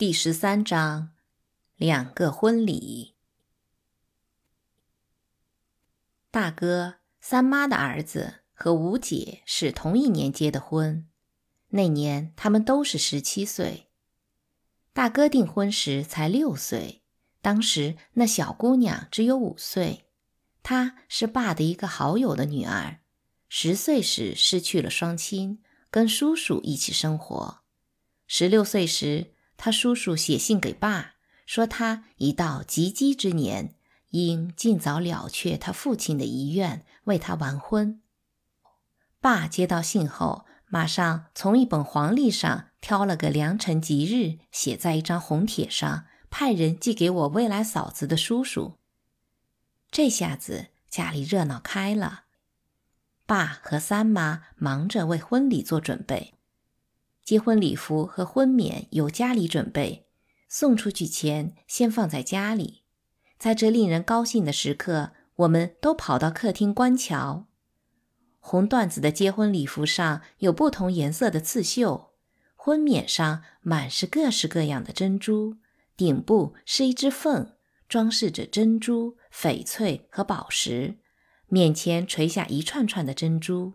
第十三章，两个婚礼。大哥三妈的儿子和吴姐是同一年结的婚，那年他们都是十七岁。大哥订婚时才六岁，当时那小姑娘只有五岁。她是爸的一个好友的女儿，十岁时失去了双亲，跟叔叔一起生活。十六岁时。他叔叔写信给爸，说他已到及笄之年，应尽早了却他父亲的遗愿，为他完婚。爸接到信后，马上从一本黄历上挑了个良辰吉日，写在一张红帖上，派人寄给我未来嫂子的叔叔。这下子家里热闹开了，爸和三妈忙着为婚礼做准备。结婚礼服和婚冕由家里准备，送出去前先放在家里。在这令人高兴的时刻，我们都跑到客厅观瞧。红缎子的结婚礼服上有不同颜色的刺绣，婚冕上满是各式各样的珍珠，顶部是一只凤，装饰着珍珠、翡翠和宝石，面前垂下一串串的珍珠。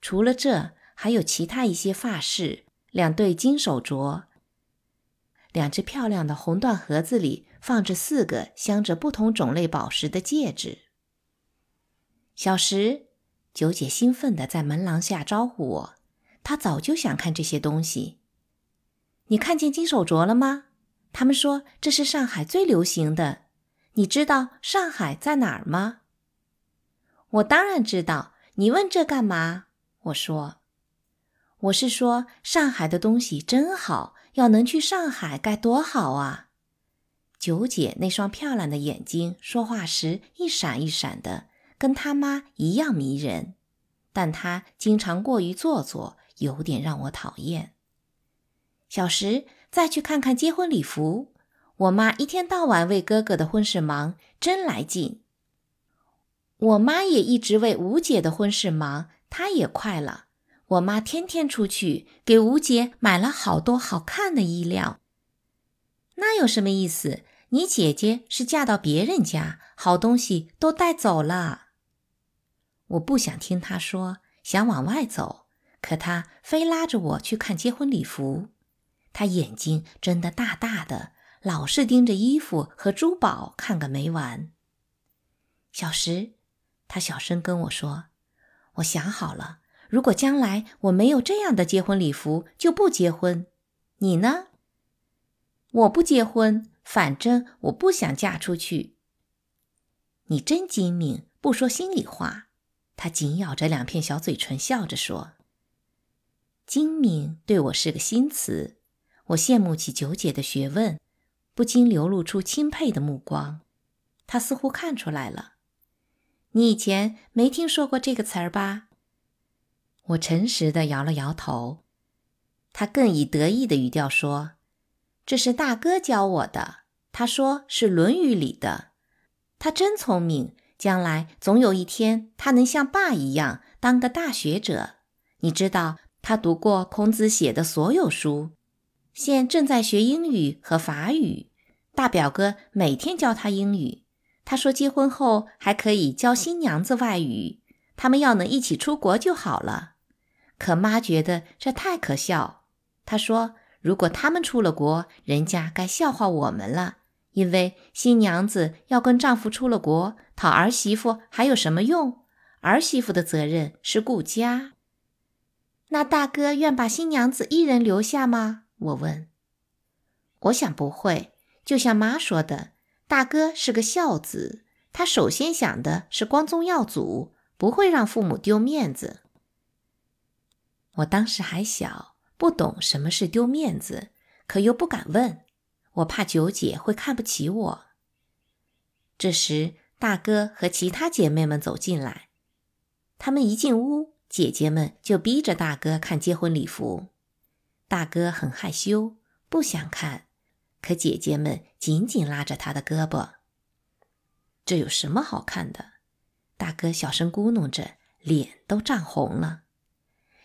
除了这。还有其他一些发饰，两对金手镯，两只漂亮的红缎盒子里放着四个镶着不同种类宝石的戒指。小石，九姐兴奋地在门廊下招呼我，她早就想看这些东西。你看见金手镯了吗？他们说这是上海最流行的。你知道上海在哪儿吗？我当然知道。你问这干嘛？我说。我是说，上海的东西真好，要能去上海该多好啊！九姐那双漂亮的眼睛，说话时一闪一闪的，跟她妈一样迷人。但她经常过于做作，有点让我讨厌。小时再去看看结婚礼服，我妈一天到晚为哥哥的婚事忙，真来劲。我妈也一直为吴姐的婚事忙，她也快了。我妈天天出去给吴姐买了好多好看的衣料。那有什么意思？你姐姐是嫁到别人家，好东西都带走了。我不想听她说，想往外走，可她非拉着我去看结婚礼服。她眼睛睁得大大的，老是盯着衣服和珠宝看个没完。小时，她小声跟我说：“我想好了。”如果将来我没有这样的结婚礼服，就不结婚。你呢？我不结婚，反正我不想嫁出去。你真精明，不说心里话。他紧咬着两片小嘴唇，笑着说：“精明对我是个新词。”我羡慕起九姐的学问，不禁流露出钦佩的目光。他似乎看出来了。你以前没听说过这个词儿吧？我诚实的摇了摇头，他更以得意的语调说：“这是大哥教我的。他说是《论语》里的。他真聪明，将来总有一天他能像爸一样当个大学者。你知道，他读过孔子写的所有书，现正在学英语和法语。大表哥每天教他英语。他说结婚后还可以教新娘子外语。他们要能一起出国就好了。”可妈觉得这太可笑。她说：“如果他们出了国，人家该笑话我们了，因为新娘子要跟丈夫出了国，讨儿媳妇还有什么用？儿媳妇的责任是顾家。那大哥愿把新娘子一人留下吗？”我问。我想不会。就像妈说的，大哥是个孝子，他首先想的是光宗耀祖，不会让父母丢面子。我当时还小，不懂什么是丢面子，可又不敢问，我怕九姐会看不起我。这时，大哥和其他姐妹们走进来，他们一进屋，姐姐们就逼着大哥看结婚礼服。大哥很害羞，不想看，可姐姐们紧紧拉着他的胳膊。这有什么好看的？大哥小声咕哝着，脸都涨红了。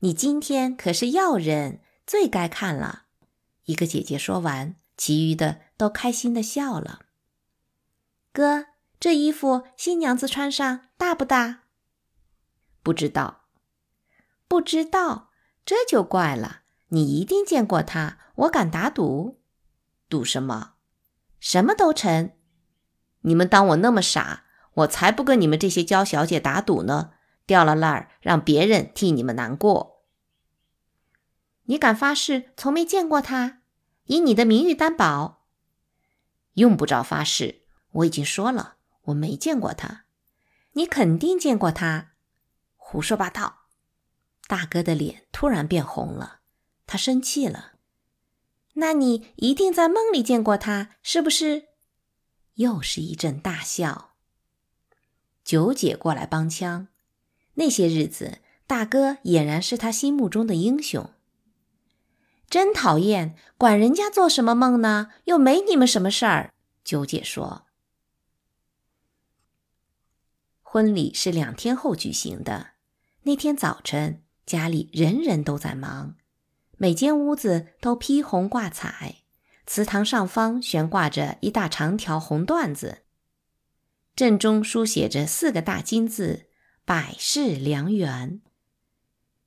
你今天可是要人，最该看了。一个姐姐说完，其余的都开心的笑了。哥，这衣服新娘子穿上大不大？不知道，不知道，这就怪了。你一定见过她，我敢打赌。赌什么？什么都成。你们当我那么傻？我才不跟你们这些娇小姐打赌呢！掉了那儿，让别人替你们难过。你敢发誓从没见过他？以你的名誉担保。用不着发誓，我已经说了，我没见过他。你肯定见过他。胡说八道！大哥的脸突然变红了，他生气了。那你一定在梦里见过他，是不是？又是一阵大笑。九姐过来帮腔。那些日子，大哥俨然是他心目中的英雄。真讨厌，管人家做什么梦呢？又没你们什么事儿。九姐说。婚礼是两天后举行的。那天早晨，家里人人都在忙，每间屋子都披红挂彩，祠堂上方悬挂着一大长条红缎子，正中书写着四个大金字。百世良缘。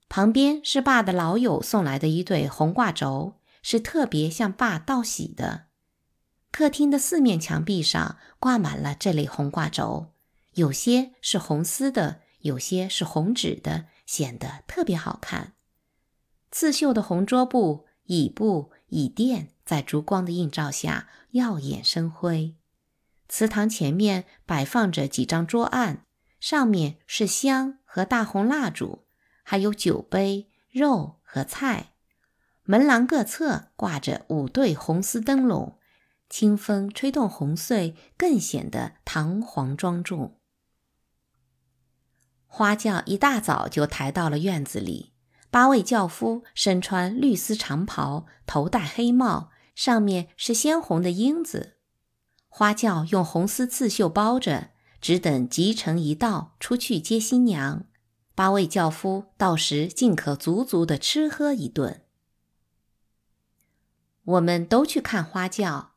旁边是爸的老友送来的一对红挂轴，是特别向爸道喜的。客厅的四面墙壁上挂满了这类红挂轴，有些是红丝的，有些是红纸的，显得特别好看。刺绣的红桌布、椅布、椅垫在烛光的映照下耀眼生辉。祠堂前面摆放着几张桌案。上面是香和大红蜡烛，还有酒杯、肉和菜。门廊各侧挂着五对红丝灯笼，清风吹动红穗，更显得堂皇庄重。花轿一大早就抬到了院子里，八位轿夫身穿绿丝长袍，头戴黑帽，上面是鲜红的缨子。花轿用红丝刺绣包着。只等吉成一到，出去接新娘。八位轿夫到时尽可足足的吃喝一顿。我们都去看花轿，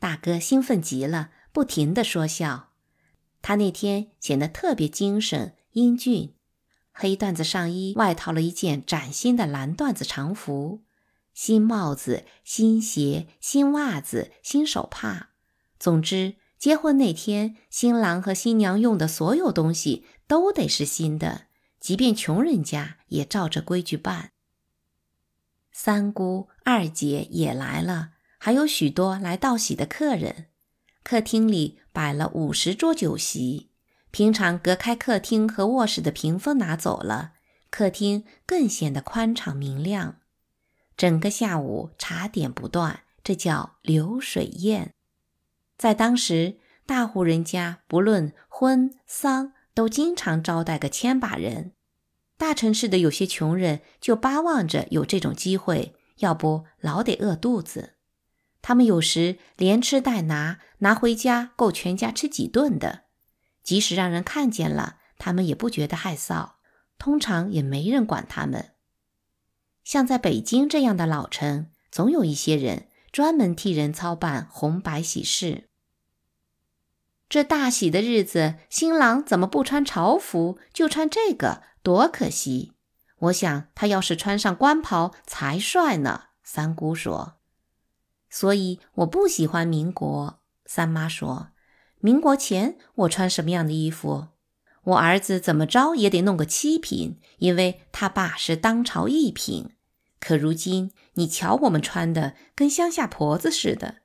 大哥兴奋极了，不停的说笑。他那天显得特别精神英俊，黑缎子上衣外套了一件崭新的蓝缎子长服，新帽子、新鞋、新袜子、新手帕，总之。结婚那天，新郎和新娘用的所有东西都得是新的，即便穷人家也照着规矩办。三姑、二姐也来了，还有许多来道喜的客人。客厅里摆了五十桌酒席，平常隔开客厅和卧室的屏风拿走了，客厅更显得宽敞明亮。整个下午茶点不断，这叫流水宴。在当时，大户人家不论婚丧，都经常招待个千把人。大城市的有些穷人就巴望着有这种机会，要不老得饿肚子。他们有时连吃带拿，拿回家够全家吃几顿的。即使让人看见了，他们也不觉得害臊，通常也没人管他们。像在北京这样的老城，总有一些人。专门替人操办红白喜事。这大喜的日子，新郎怎么不穿朝服，就穿这个，多可惜！我想他要是穿上官袍才帅呢。三姑说：“所以我不喜欢民国。”三妈说：“民国前我穿什么样的衣服？我儿子怎么着也得弄个七品，因为他爸是当朝一品。”可如今，你瞧我们穿的跟乡下婆子似的。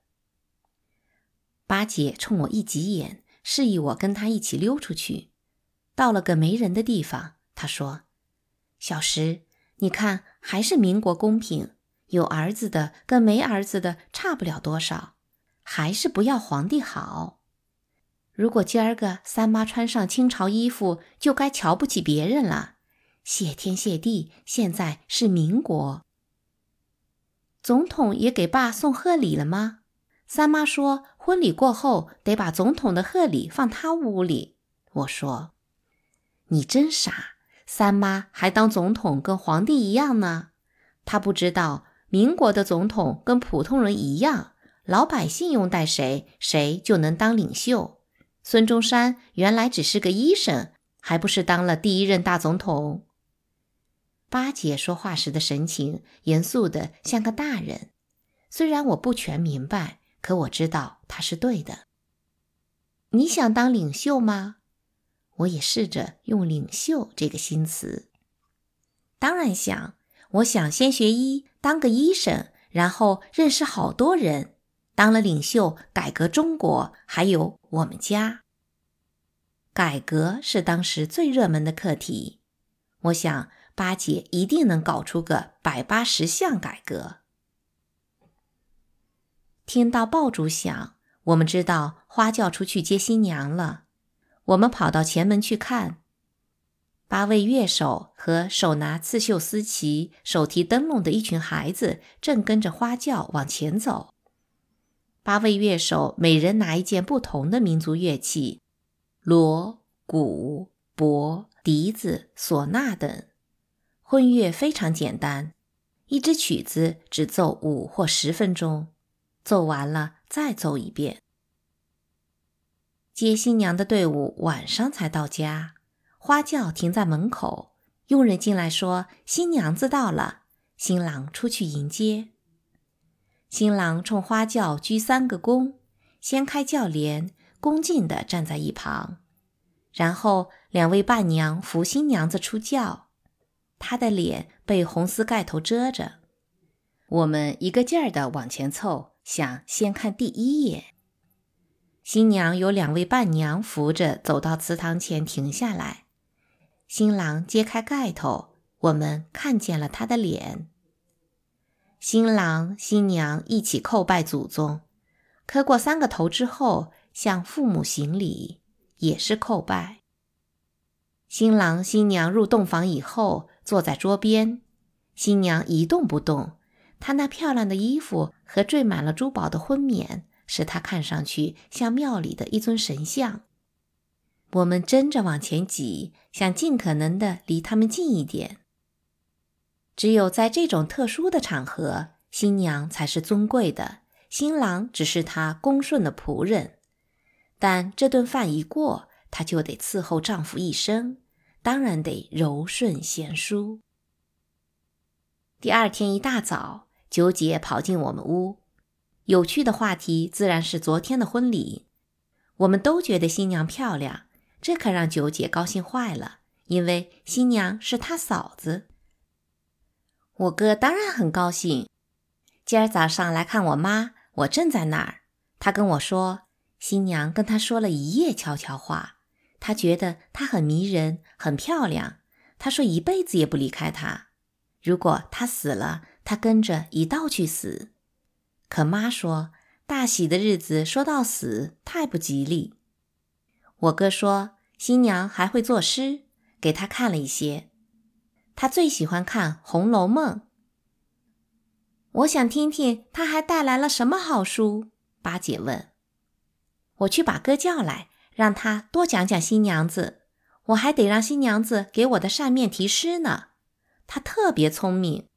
八姐冲我一挤眼，示意我跟她一起溜出去。到了个没人的地方，她说：“小石，你看还是民国公平，有儿子的跟没儿子的差不了多少，还是不要皇帝好。如果今儿个三妈穿上清朝衣服，就该瞧不起别人了。谢天谢地，现在是民国。”总统也给爸送贺礼了吗？三妈说，婚礼过后得把总统的贺礼放他屋里。我说，你真傻，三妈还当总统跟皇帝一样呢。他不知道民国的总统跟普通人一样，老百姓拥戴谁，谁就能当领袖。孙中山原来只是个医生，还不是当了第一任大总统？八姐说话时的神情严肃的像个大人，虽然我不全明白，可我知道他是对的。你想当领袖吗？我也试着用“领袖”这个新词。当然想，我想先学医，当个医生，然后认识好多人，当了领袖，改革中国，还有我们家。改革是当时最热门的课题。我想八姐一定能搞出个百八十项改革。听到爆竹响，我们知道花轿出去接新娘了。我们跑到前门去看，八位乐手和手拿刺绣丝旗、手提灯笼的一群孩子正跟着花轿往前走。八位乐手每人拿一件不同的民族乐器：锣、鼓、钹、笛子、唢呐等。婚乐非常简单，一支曲子只奏五或十分钟，奏完了再奏一遍。接新娘的队伍晚上才到家，花轿停在门口，佣人进来说：“新娘子到了。”新郎出去迎接。新郎冲花轿鞠三个躬，掀开轿帘，恭敬地站在一旁。然后两位伴娘扶新娘子出轿，他的脸被红丝盖头遮着。我们一个劲儿地往前凑，想先看第一眼。新娘有两位伴娘扶着走到祠堂前停下来，新郎揭开盖头，我们看见了他的脸。新郎新娘一起叩拜祖宗，磕过三个头之后，向父母行礼，也是叩拜。新郎新娘入洞房以后，坐在桌边，新娘一动不动，她那漂亮的衣服和缀满了珠宝的婚冕。使她看上去像庙里的一尊神像。我们争着往前挤，想尽可能的离他们近一点。只有在这种特殊的场合，新娘才是尊贵的，新郎只是她恭顺的仆人。但这顿饭一过，她就得伺候丈夫一生，当然得柔顺贤淑。第二天一大早，九姐跑进我们屋。有趣的话题自然是昨天的婚礼。我们都觉得新娘漂亮，这可让九姐高兴坏了，因为新娘是她嫂子。我哥当然很高兴。今儿早上来看我妈，我正在那儿。他跟我说，新娘跟他说了一夜悄悄话，他觉得她很迷人，很漂亮。他说一辈子也不离开她。如果她死了，他跟着一道去死。可妈说，大喜的日子说到死太不吉利。我哥说，新娘还会作诗，给他看了一些。他最喜欢看《红楼梦》。我想听听他还带来了什么好书。八姐问。我去把哥叫来，让他多讲讲新娘子。我还得让新娘子给我的扇面题诗呢。他特别聪明。